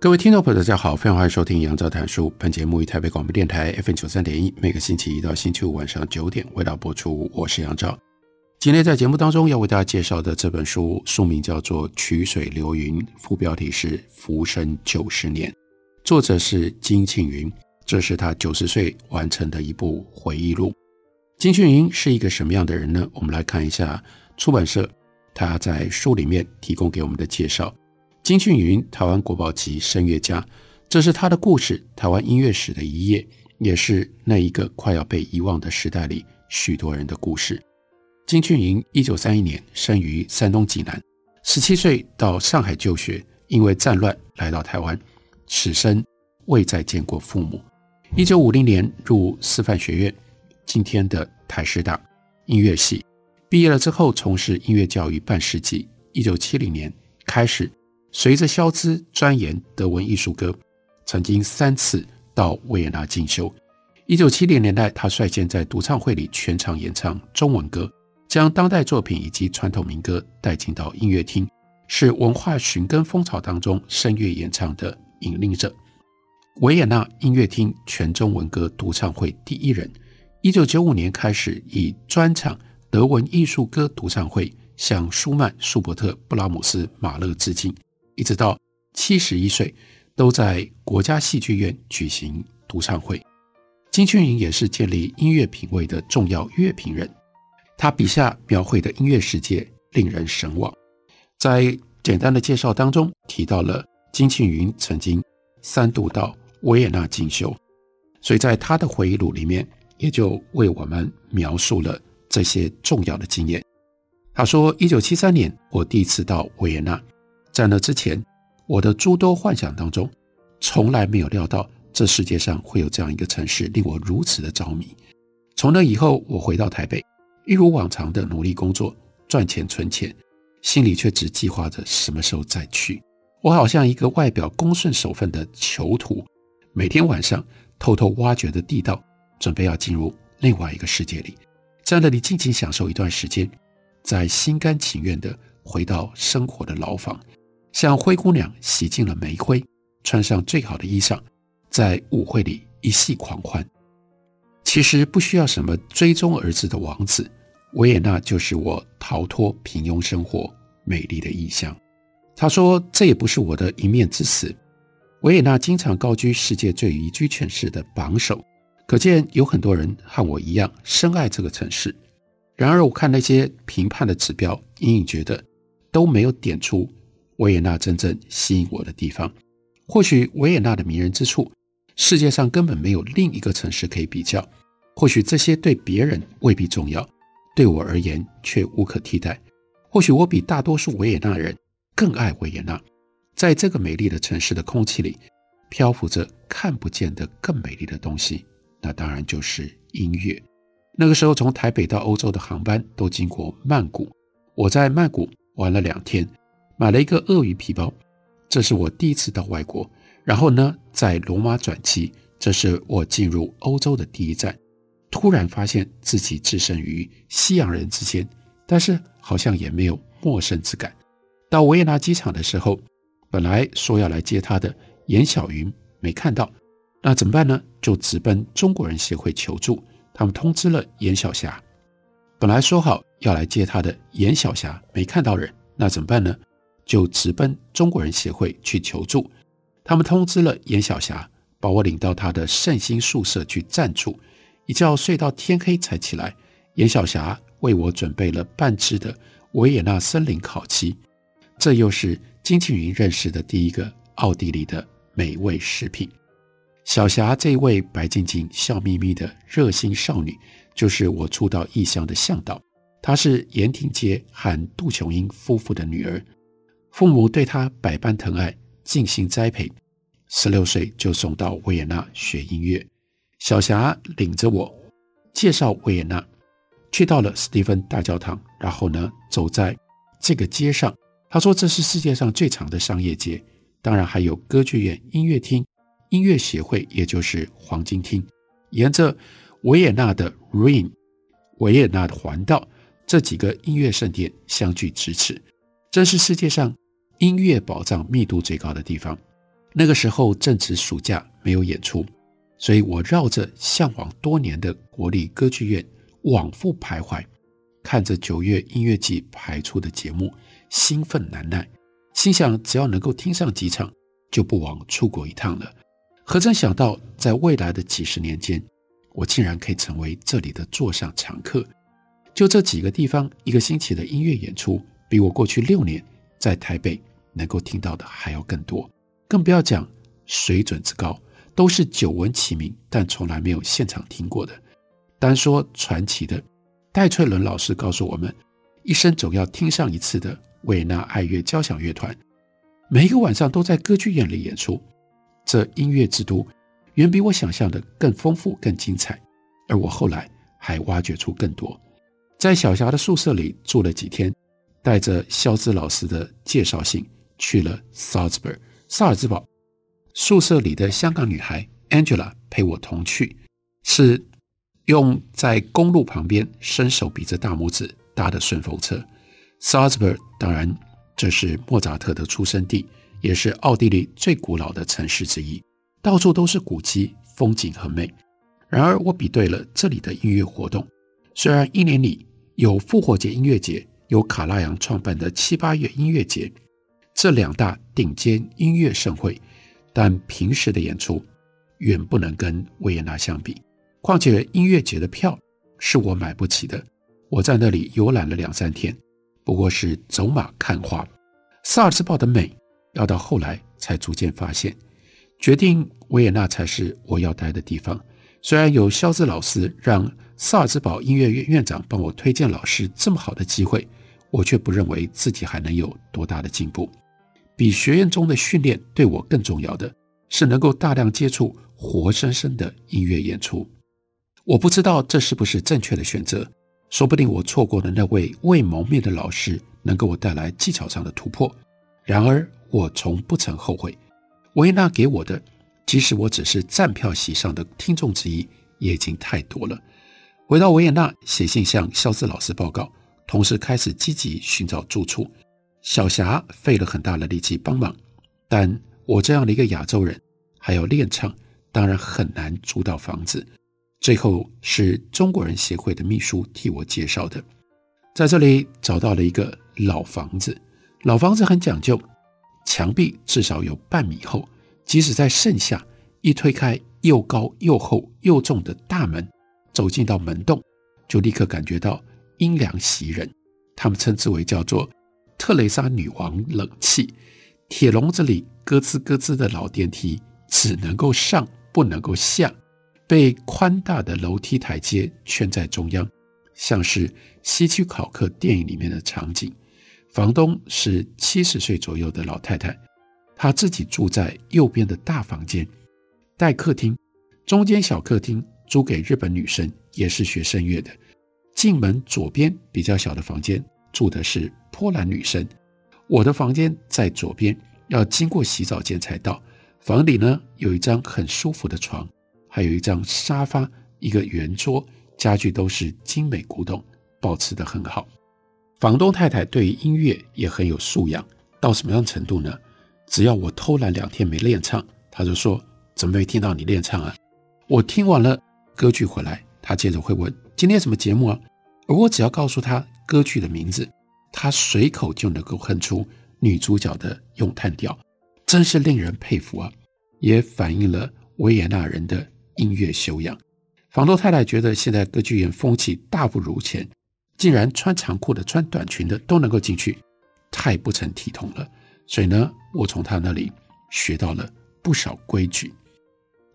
各位听众朋友，大家好，非常欢迎收听杨照谈书。本节目于台北广播电台 FM 九三点一，每个星期一到星期五晚上九点为大家播出。我是杨照。今天在节目当中要为大家介绍的这本书，书名叫做《曲水流云》，副标题是《浮生九十年》，作者是金庆云，这是他九十岁完成的一部回忆录。金庆云是一个什么样的人呢？我们来看一下出版社他在书里面提供给我们的介绍。金俊云，台湾国宝级声乐家，这是他的故事，台湾音乐史的一页，也是那一个快要被遗忘的时代里许多人的故事。金俊云，一九三一年生于山东济南，十七岁到上海就学，因为战乱来到台湾，此生未再见过父母。一九五零年入师范学院，今天的台师大音乐系，毕业了之后从事音乐教育半世纪。一九七零年开始。随着肖兹钻研德文艺术歌，曾经三次到维也纳进修。一九七零年代，他率先在独唱会里全场演唱中文歌，将当代作品以及传统民歌带进到音乐厅，是文化寻根风潮当中声乐演唱的引领者。维也纳音乐厅全中文歌独唱会第一人。一九九五年开始以专场德文艺术歌独唱会向舒曼、舒伯特、布拉姆斯、马勒致敬。一直到七十一岁，都在国家戏剧院举行独唱会。金庆云也是建立音乐品味的重要乐评人，他笔下描绘的音乐世界令人神往。在简单的介绍当中提到了金庆云曾经三度到维也纳进修，所以在他的回忆录里面也就为我们描述了这些重要的经验。他说：“一九七三年，我第一次到维也纳。”在那之前，我的诸多幻想当中，从来没有料到这世界上会有这样一个城市令我如此的着迷。从那以后，我回到台北，一如往常的努力工作、赚钱、存钱，心里却只计划着什么时候再去。我好像一个外表恭顺守分的囚徒，每天晚上偷偷挖掘的地道，准备要进入另外一个世界里，在那里尽情享受一段时间，再心甘情愿地回到生活的牢房。像灰姑娘洗净了煤灰，穿上最好的衣裳，在舞会里一戏狂欢。其实不需要什么追踪儿子的王子，维也纳就是我逃脱平庸生活美丽的异乡。他说：“这也不是我的一面之词。维也纳经常高居世界最宜居城市的榜首，可见有很多人和我一样深爱这个城市。然而，我看那些评判的指标，隐隐觉得都没有点出。”维也纳真正吸引我的地方，或许维也纳的迷人之处，世界上根本没有另一个城市可以比较。或许这些对别人未必重要，对我而言却无可替代。或许我比大多数维也纳人更爱维也纳。在这个美丽的城市的空气里，漂浮着看不见的更美丽的东西，那当然就是音乐。那个时候，从台北到欧洲的航班都经过曼谷，我在曼谷玩了两天。买了一个鳄鱼皮包，这是我第一次到外国。然后呢，在罗马转机，这是我进入欧洲的第一站。突然发现自己置身于西洋人之间，但是好像也没有陌生之感。到维也纳机场的时候，本来说要来接他的严小云没看到，那怎么办呢？就直奔中国人协会求助。他们通知了严小霞，本来说好要来接他的严小霞没看到人，那怎么办呢？就直奔中国人协会去求助，他们通知了严小霞，把我领到他的圣心宿舍去暂住，一觉睡到天黑才起来。严小霞为我准备了半只的维也纳森林烤鸡，这又是金庆云认识的第一个奥地利的美味食品。小霞这一位白净净、笑眯眯的热心少女，就是我初到异乡的向导。她是岩亭街和杜琼英夫妇的女儿，父母对他百般疼爱，尽心栽培。十六岁就送到维也纳学音乐。小霞领着我介绍维也纳，去到了史蒂芬大教堂，然后呢，走在这个街上。他说这是世界上最长的商业街，当然还有歌剧院、音乐厅、音乐协会，也就是黄金厅。沿着维也纳的 Ring，维也纳的环道，这几个音乐圣殿相距咫尺，这是世界上音乐宝藏密度最高的地方。那个时候正值暑假，没有演出，所以我绕着向往多年的国立歌剧院往复徘徊，看着九月音乐季排出的节目。兴奋难耐，心想只要能够听上几场，就不枉出国一趟了。何曾想到，在未来的几十年间，我竟然可以成为这里的座上常客。就这几个地方，一个星期的音乐演出，比我过去六年在台北能够听到的还要更多。更不要讲水准之高，都是久闻其名，但从来没有现场听过的。单说传奇的戴翠伦老师告诉我们，一生总要听上一次的。维也纳爱乐交响乐团每一个晚上都在歌剧院里演出，这音乐之都远比我想象的更丰富、更精彩。而我后来还挖掘出更多，在小霞的宿舍里住了几天，带着肖兹老师的介绍信去了 Salzburg 萨尔兹堡。宿舍里的香港女孩 Angela 陪我同去，是用在公路旁边伸手比着大拇指搭的顺风车。Salzburg 当然，这是莫扎特的出生地，也是奥地利最古老的城市之一，到处都是古迹，风景很美。然而，我比对了这里的音乐活动，虽然一年里有复活节音乐节，有卡拉扬创办的七八月音乐节，这两大顶尖音乐盛会，但平时的演出远不能跟维也纳相比。况且，音乐节的票是我买不起的。我在那里游览了两三天。不过是走马看花，萨尔兹堡的美要到后来才逐渐发现，决定维也纳才是我要待的地方。虽然有肖兹老师让萨尔兹堡音乐院院长帮我推荐老师这么好的机会，我却不认为自己还能有多大的进步。比学院中的训练对我更重要的是能够大量接触活生生的音乐演出。我不知道这是不是正确的选择。说不定我错过了那位未谋面的老师，能给我带来技巧上的突破。然而，我从不曾后悔。维也纳给我的，即使我只是站票席上的听众之一，也已经太多了。回到维也纳，写信向肖兹老师报告，同时开始积极寻找住处。小霞费了很大的力气帮忙，但我这样的一个亚洲人，还要练唱，当然很难租到房子。最后是中国人协会的秘书替我介绍的，在这里找到了一个老房子。老房子很讲究，墙壁至少有半米厚，即使在盛夏，一推开又高又厚又重的大门，走进到门洞，就立刻感觉到阴凉袭人。他们称之为叫做特蕾莎女王冷气。铁笼子里咯吱咯吱的老电梯，只能够上，不能够下。被宽大的楼梯台阶圈在中央，像是希区考克电影里面的场景。房东是七十岁左右的老太太，她自己住在右边的大房间，带客厅，中间小客厅租给日本女生，也是学声乐的。进门左边比较小的房间住的是波兰女生，我的房间在左边，要经过洗澡间才到。房里呢，有一张很舒服的床。还有一张沙发，一个圆桌，家具都是精美古董，保持得很好。房东太太对音乐也很有素养，到什么样程度呢？只要我偷懒两天没练唱，她就说：“怎么没听到你练唱啊？”我听完了歌剧回来，她接着会问：“今天什么节目啊？”而我只要告诉她歌剧的名字，她随口就能够哼出女主角的咏叹调，真是令人佩服啊！也反映了维也纳人的。音乐修养，房东太太觉得现在歌剧院风气大不如前，竟然穿长裤的、穿短裙的都能够进去，太不成体统了。所以呢，我从他那里学到了不少规矩。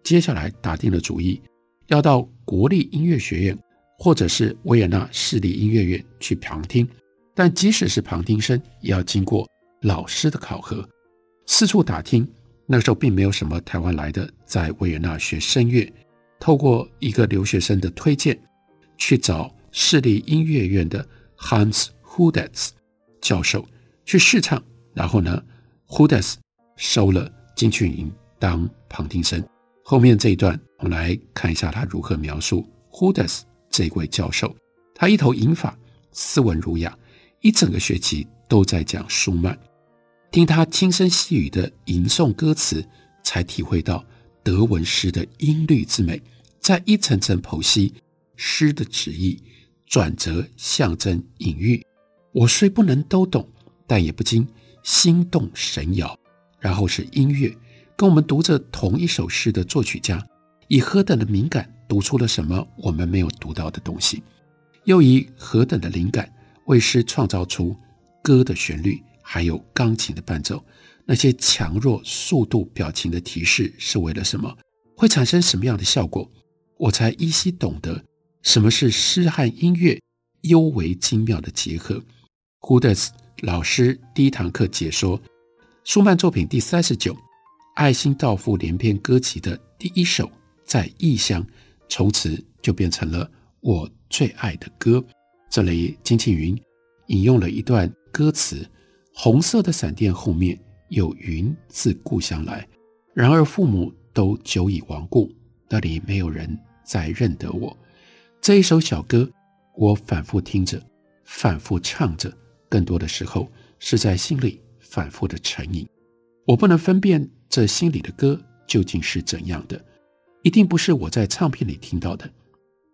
接下来打定了主意，要到国立音乐学院或者是维也纳市立音乐院去旁听。但即使是旁听生，也要经过老师的考核，四处打听。那时候并没有什么台湾来的在维也纳学声乐，透过一个留学生的推荐，去找市立音乐院的 Hans Hudetz 教授去试唱，然后呢，Hudetz 收了金庆云当旁听生。后面这一段，我们来看一下他如何描述 Hudetz 这位教授。他一头银发，斯文儒雅，一整个学期都在讲舒曼。听他轻声细语的吟诵歌词，才体会到德文诗的音律之美。在一层层剖析诗的旨意、转折、象征、隐喻，我虽不能都懂，但也不禁心动神摇。然后是音乐，跟我们读着同一首诗的作曲家，以何等的敏感读出了什么我们没有读到的东西，又以何等的灵感为诗创造出歌的旋律。还有钢琴的伴奏，那些强弱、速度、表情的提示是为了什么？会产生什么样的效果？我才依稀懂得什么是诗和音乐尤为精妙的结合。Hudetz 老师第一堂课解说舒曼作品第三十九《爱新道夫连篇歌集》的第一首《在异乡》，从此就变成了我最爱的歌。这里金庆云引用了一段歌词。红色的闪电后面有云自故乡来，然而父母都久已亡故，那里没有人再认得我。这一首小歌，我反复听着，反复唱着，更多的时候是在心里反复的沉吟。我不能分辨这心里的歌究竟是怎样的，一定不是我在唱片里听到的，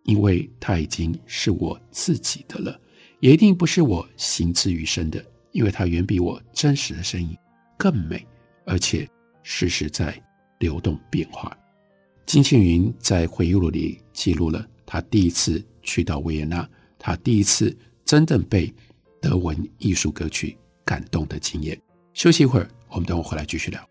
因为它已经是我自己的了，也一定不是我行之于声的。因为它远比我真实的声音更美，而且时时在流动变化。金庆云在回忆录里记录了他第一次去到维也纳，他第一次真正被德文艺术歌曲感动的经验。休息一会儿，我们等会回来继续聊。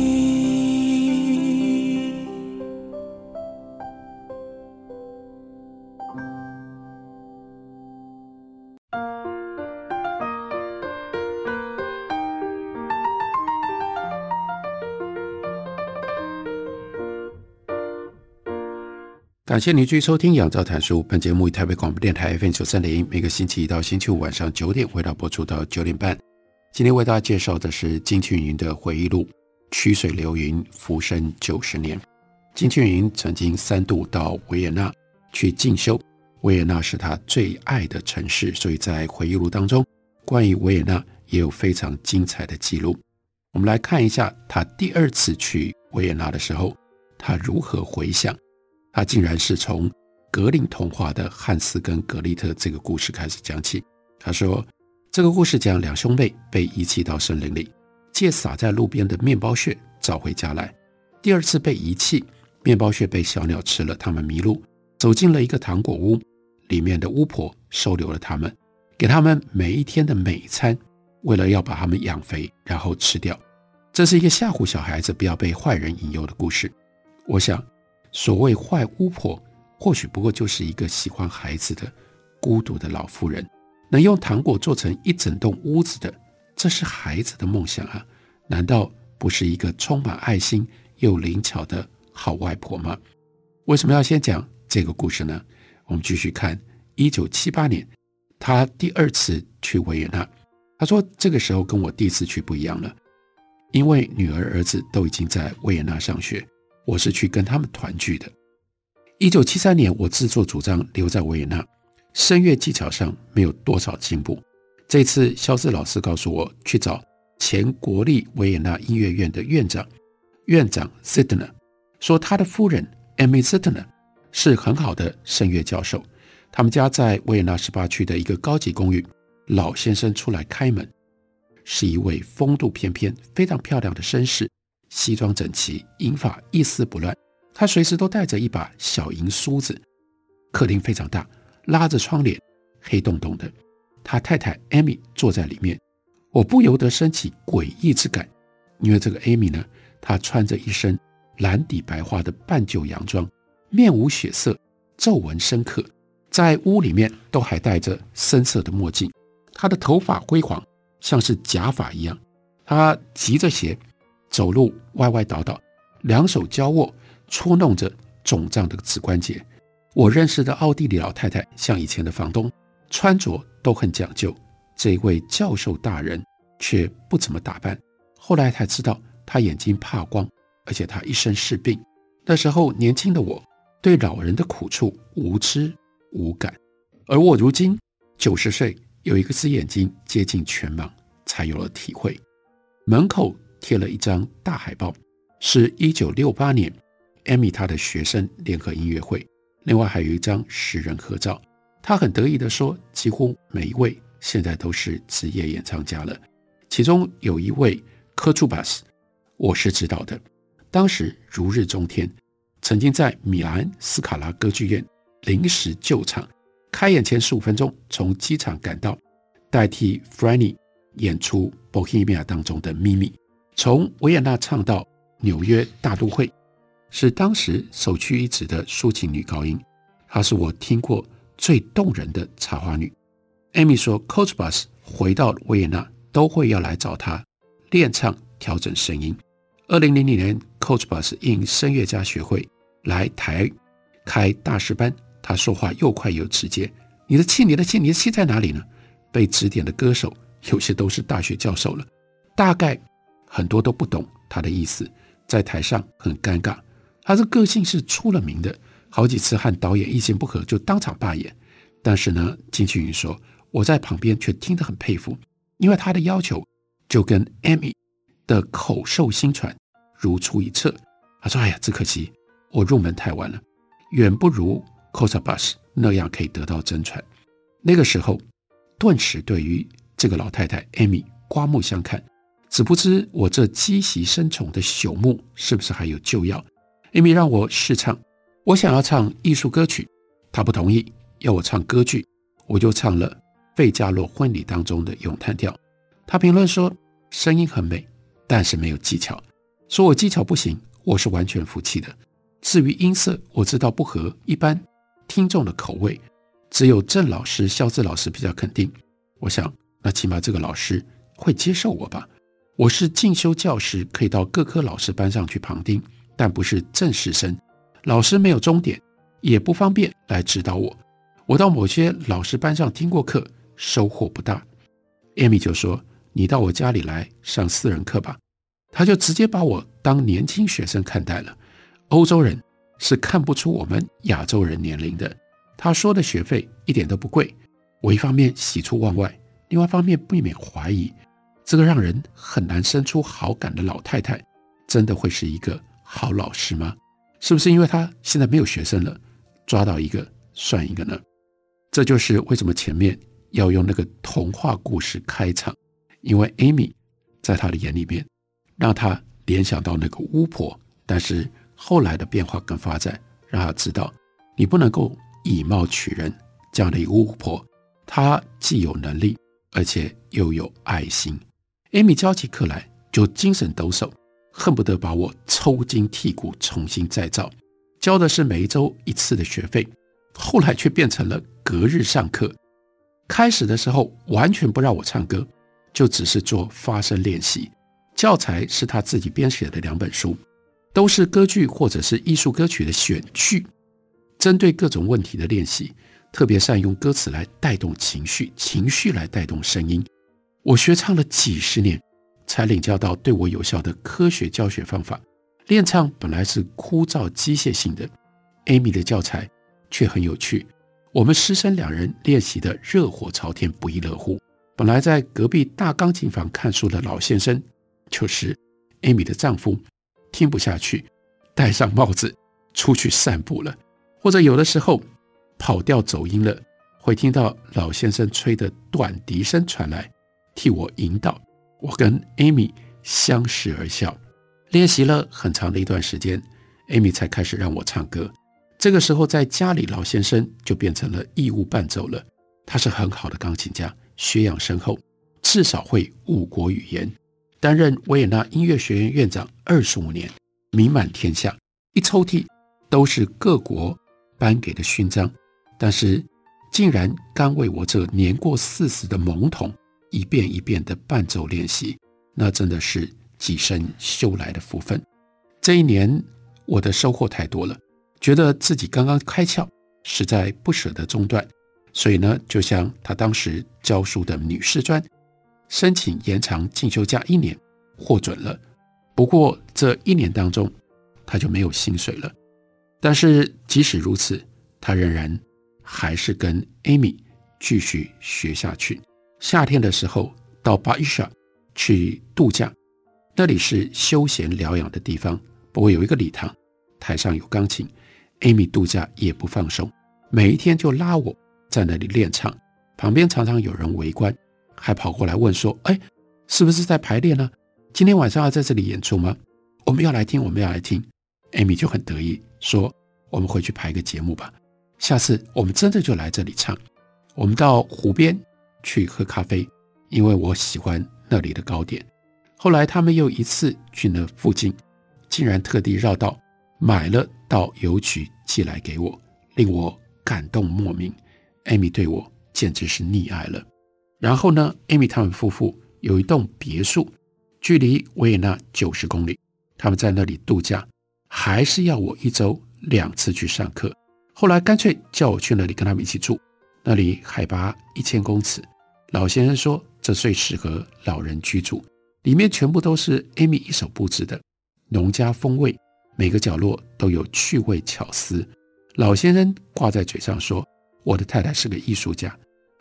感谢您继续收听《杨照谈书》。本节目以台北广播电台 FM 九三点一，每个星期一到星期五晚上九点，为大家播出到九点半。今天为大家介绍的是金庆云的回忆录《曲水流云，浮生九十年》。金庆云曾经三度到维也纳去进修，维也纳是他最爱的城市，所以在回忆录当中，关于维也纳也有非常精彩的记录。我们来看一下他第二次去维也纳的时候，他如何回想。他竟然是从格林童话的汉斯跟格丽特这个故事开始讲起。他说，这个故事讲两兄妹被遗弃到森林里，借洒在路边的面包屑找回家来。第二次被遗弃，面包屑被小鸟吃了，他们迷路，走进了一个糖果屋，里面的巫婆收留了他们，给他们每一天的美餐，为了要把他们养肥，然后吃掉。这是一个吓唬小孩子不要被坏人引诱的故事。我想。所谓坏巫婆，或许不过就是一个喜欢孩子的孤独的老妇人。能用糖果做成一整栋屋子的，这是孩子的梦想啊！难道不是一个充满爱心又灵巧的好外婆吗？为什么要先讲这个故事呢？我们继续看，一九七八年，他第二次去维也纳。他说，这个时候跟我第一次去不一样了，因为女儿儿子都已经在维也纳上学。我是去跟他们团聚的。一九七三年，我自作主张留在维也纳，声乐技巧上没有多少进步。这次，肖斯老师告诉我去找前国立维也纳音乐院的院长，院长 Zidner 说他的夫人 Emmy Zidner 是很好的声乐教授。他们家在维也纳十八区的一个高级公寓。老先生出来开门，是一位风度翩翩、非常漂亮的绅士，西装整齐，银发一丝不乱。他随时都带着一把小银梳子。客厅非常大，拉着窗帘，黑洞洞的。他太太艾米坐在里面，我不由得升起诡异之感，因为这个艾米呢，她穿着一身蓝底白花的半旧洋装，面无血色，皱纹深刻，在屋里面都还戴着深色的墨镜。她的头发灰黄，像是假发一样。她急着鞋，走路歪歪倒倒，两手交握，搓弄着肿胀的指关节。我认识的奥地利老太太，像以前的房东，穿着都很讲究。这位教授大人却不怎么打扮。后来才知道，他眼睛怕光，而且他一身是病。那时候年轻的我，对老人的苦处无知无感，而我如今九十岁。有一个只眼睛接近全盲，才有了体会。门口贴了一张大海报，是一九六八年艾米他的学生联合音乐会。另外还有一张十人合照。他很得意地说：“几乎每一位现在都是职业演唱家了。”其中有一位科楚巴斯，我是知道的。当时如日中天，曾经在米兰斯卡拉歌剧院临时救场。开演前十五分钟，从机场赶到，代替 Franny 演出《Bohemia》当中的咪咪。从维也纳唱到纽约大都会，是当时首屈一指的抒情女高音。她是我听过最动人的插花女。Amy 说，Kotzebue 回到维也纳都会要来找她练唱、调整声音。二零零零年，Kotzebue 应声乐家学会来台开大师班。他说话又快又直接。你的气，你的气，你的气在哪里呢？被指点的歌手有些都是大学教授了，大概很多都不懂他的意思，在台上很尴尬。他的个性是出了名的，好几次和导演意见不合就当场罢演。但是呢，金庆云说我在旁边却听得很佩服，因为他的要求就跟 Amy 的口授心传如出一辙。他说：“哎呀，只可惜我入门太晚了，远不如。” Kotzebue 那样可以得到真传。那个时候，顿时对于这个老太太 Amy 刮目相看。只不知我这积习深宠的朽木是不是还有救药？Amy 让我试唱，我想要唱艺术歌曲，他不同意，要我唱歌剧，我就唱了《费加罗婚礼》当中的咏叹调。他评论说声音很美，但是没有技巧，说我技巧不行，我是完全服气的。至于音色，我知道不合一般。听众的口味，只有郑老师、肖志老师比较肯定。我想，那起码这个老师会接受我吧。我是进修教师，可以到各科老师班上去旁听，但不是正式生。老师没有终点，也不方便来指导我。我到某些老师班上听过课，收获不大。艾米就说：“你到我家里来上私人课吧。”他就直接把我当年轻学生看待了。欧洲人。是看不出我们亚洲人年龄的。他说的学费一点都不贵。我一方面喜出望外，另外一方面不免怀疑，这个让人很难生出好感的老太太，真的会是一个好老师吗？是不是因为她现在没有学生了，抓到一个算一个呢？这就是为什么前面要用那个童话故事开场，因为 Amy 在他的眼里面，让他联想到那个巫婆，但是。后来的变化跟发展，让他知道，你不能够以貌取人。这样的一个巫婆，她既有能力，而且又有爱心。艾米教起课来就精神抖擞，恨不得把我抽筋剔骨，重新再造。交的是每周一次的学费，后来却变成了隔日上课。开始的时候完全不让我唱歌，就只是做发声练习。教材是他自己编写的两本书。都是歌剧或者是艺术歌曲的选句，针对各种问题的练习，特别善用歌词来带动情绪，情绪来带动声音。我学唱了几十年，才领教到对我有效的科学教学方法。练唱本来是枯燥机械性的，Amy 的教材却很有趣。我们师生两人练习的热火朝天，不亦乐乎。本来在隔壁大钢琴房看书的老先生，就是 Amy 的丈夫。听不下去，戴上帽子出去散步了，或者有的时候跑调走音了，会听到老先生吹的短笛声传来，替我引导。我跟 Amy 相视而笑。练习了很长的一段时间，Amy 才开始让我唱歌。这个时候，在家里，老先生就变成了义务伴奏了。他是很好的钢琴家，学养深厚，至少会五国语言。担任维也纳音乐学院院长二十五年，名满天下，一抽屉都是各国颁给的勋章。但是，竟然甘为我这年过四十的懵童，一遍一遍的伴奏练习，那真的是几生修来的福分。这一年，我的收获太多了。觉得自己刚刚开窍，实在不舍得中断，所以呢，就向他当时教书的女师专申请延长进修假一年，获准了。不过这一年当中，他就没有薪水了。但是即使如此，他仍然还是跟 Amy 继续学下去。夏天的时候到巴伊莎去度假，那里是休闲疗养的地方，不过有一个礼堂，台上有钢琴。Amy 度假也不放松，每一天就拉我在那里练唱，旁边常常有人围观，还跑过来问说：“哎，是不是在排练呢？今天晚上要在这里演出吗？我们要来听，我们要来听。”Amy 就很得意说：“我们回去排个节目吧，下次我们真的就来这里唱。我们到湖边去喝咖啡，因为我喜欢那里的糕点。”后来他们又一次去那附近，竟然特地绕道买了。到邮局寄来给我，令我感动莫名。艾米对我简直是溺爱了。然后呢，艾米他们夫妇有一栋别墅，距离维也纳九十公里。他们在那里度假，还是要我一周两次去上课。后来干脆叫我去那里跟他们一起住。那里海拔一千公尺，老先生说这最适合老人居住，里面全部都是艾米一手布置的，农家风味。每个角落都有趣味巧思。老先生挂在嘴上说：“我的太太是个艺术家，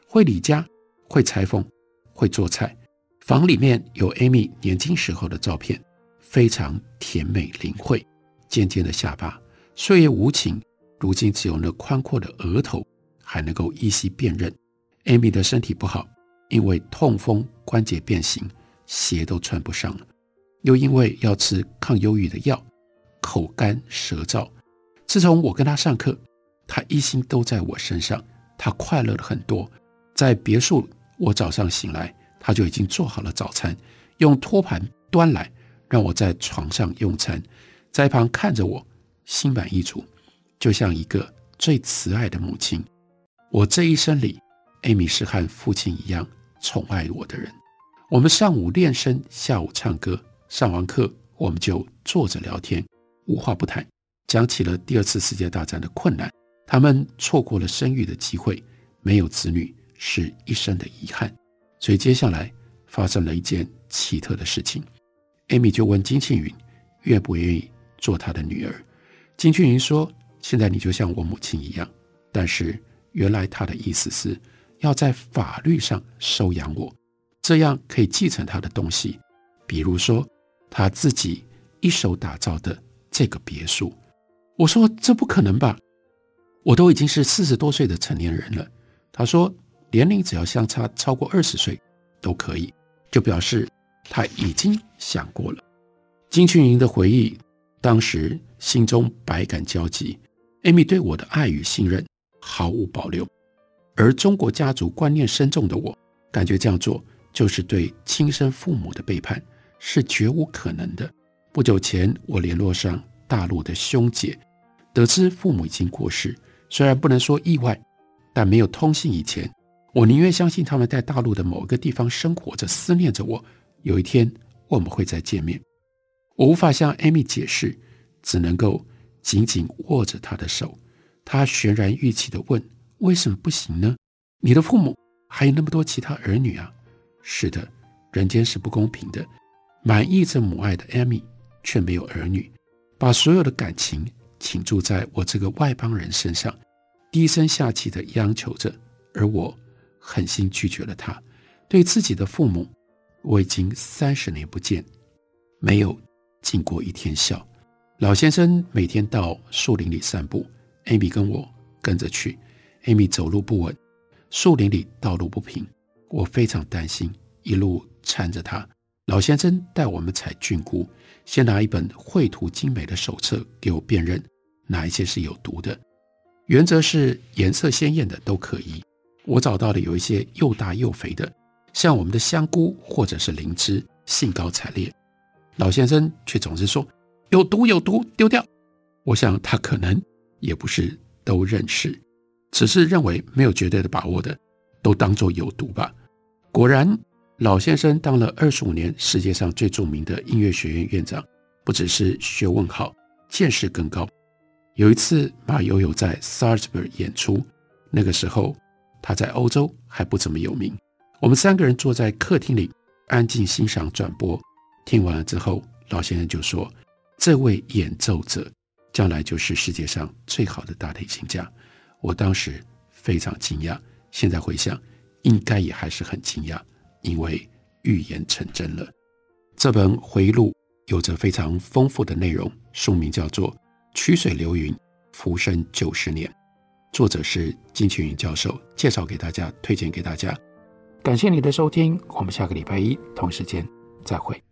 会理家，会裁缝，会做菜。”房里面有 Amy 年轻时候的照片，非常甜美灵慧。尖尖的下巴，岁月无情，如今只有那宽阔的额头还能够依稀辨认。Amy 的身体不好，因为痛风关节变形，鞋都穿不上了，又因为要吃抗忧郁的药。口干舌燥。自从我跟他上课，他一心都在我身上，他快乐了很多。在别墅，我早上醒来，他就已经做好了早餐，用托盘端来，让我在床上用餐，在一旁看着我，心满意足，就像一个最慈爱的母亲。我这一生里，艾米是和父亲一样宠爱我的人。我们上午练声，下午唱歌，上完课我们就坐着聊天。无话不谈，讲起了第二次世界大战的困难。他们错过了生育的机会，没有子女是一生的遗憾。所以接下来发生了一件奇特的事情。艾米就问金庆云愿不愿意做她的女儿。金庆云说：“现在你就像我母亲一样。”但是原来她的意思是要在法律上收养我，这样可以继承他的东西，比如说他自己一手打造的。这个别墅，我说这不可能吧？我都已经是四十多岁的成年人了。他说年龄只要相差超过二十岁都可以，就表示他已经想过了。金庆云的回忆，当时心中百感交集。艾米对我的爱与信任毫无保留，而中国家族观念深重的我，感觉这样做就是对亲生父母的背叛，是绝无可能的。不久前，我联络上大陆的兄姐，得知父母已经过世。虽然不能说意外，但没有通信以前，我宁愿相信他们在大陆的某个地方生活着，思念着我。有一天我们会再见面。我无法向艾米解释，只能够紧紧握着她的手。她悬然欲泣地问：“为什么不行呢？你的父母还有那么多其他儿女啊？”是的，人间是不公平的。满溢着母爱的艾米。却没有儿女，把所有的感情倾注在我这个外邦人身上，低声下气地央求着，而我狠心拒绝了他。对自己的父母，我已经三十年不见，没有尽过一天孝。老先生每天到树林里散步，艾米跟我跟着去。艾米走路不稳，树林里道路不平，我非常担心，一路搀着他。老先生带我们采菌菇，先拿一本绘图精美的手册给我辨认哪一些是有毒的，原则是颜色鲜艳的都可以。我找到的有一些又大又肥的，像我们的香菇或者是灵芝，兴高采烈。老先生却总是说有毒有毒，丢掉。我想他可能也不是都认识，只是认为没有绝对的把握的，都当作有毒吧。果然，老先生当了二十五年世界上最著名的音乐学院院长，不只是学问好，见识更高。有一次，马友友在 Salzburg 演出，那个时候他在欧洲还不怎么有名。我们三个人坐在客厅里，安静欣赏转播。听完了之后，老先生就说：“这位演奏者将来就是世界上最好的大提琴家。”我当时非常惊讶，现在回想，应该也还是很惊讶，因为预言成真了。这本回忆录有着非常丰富的内容，书名叫做《曲水流云，浮生九十年》，作者是金庆云教授，介绍给大家，推荐给大家。感谢你的收听，我们下个礼拜一同时间再会。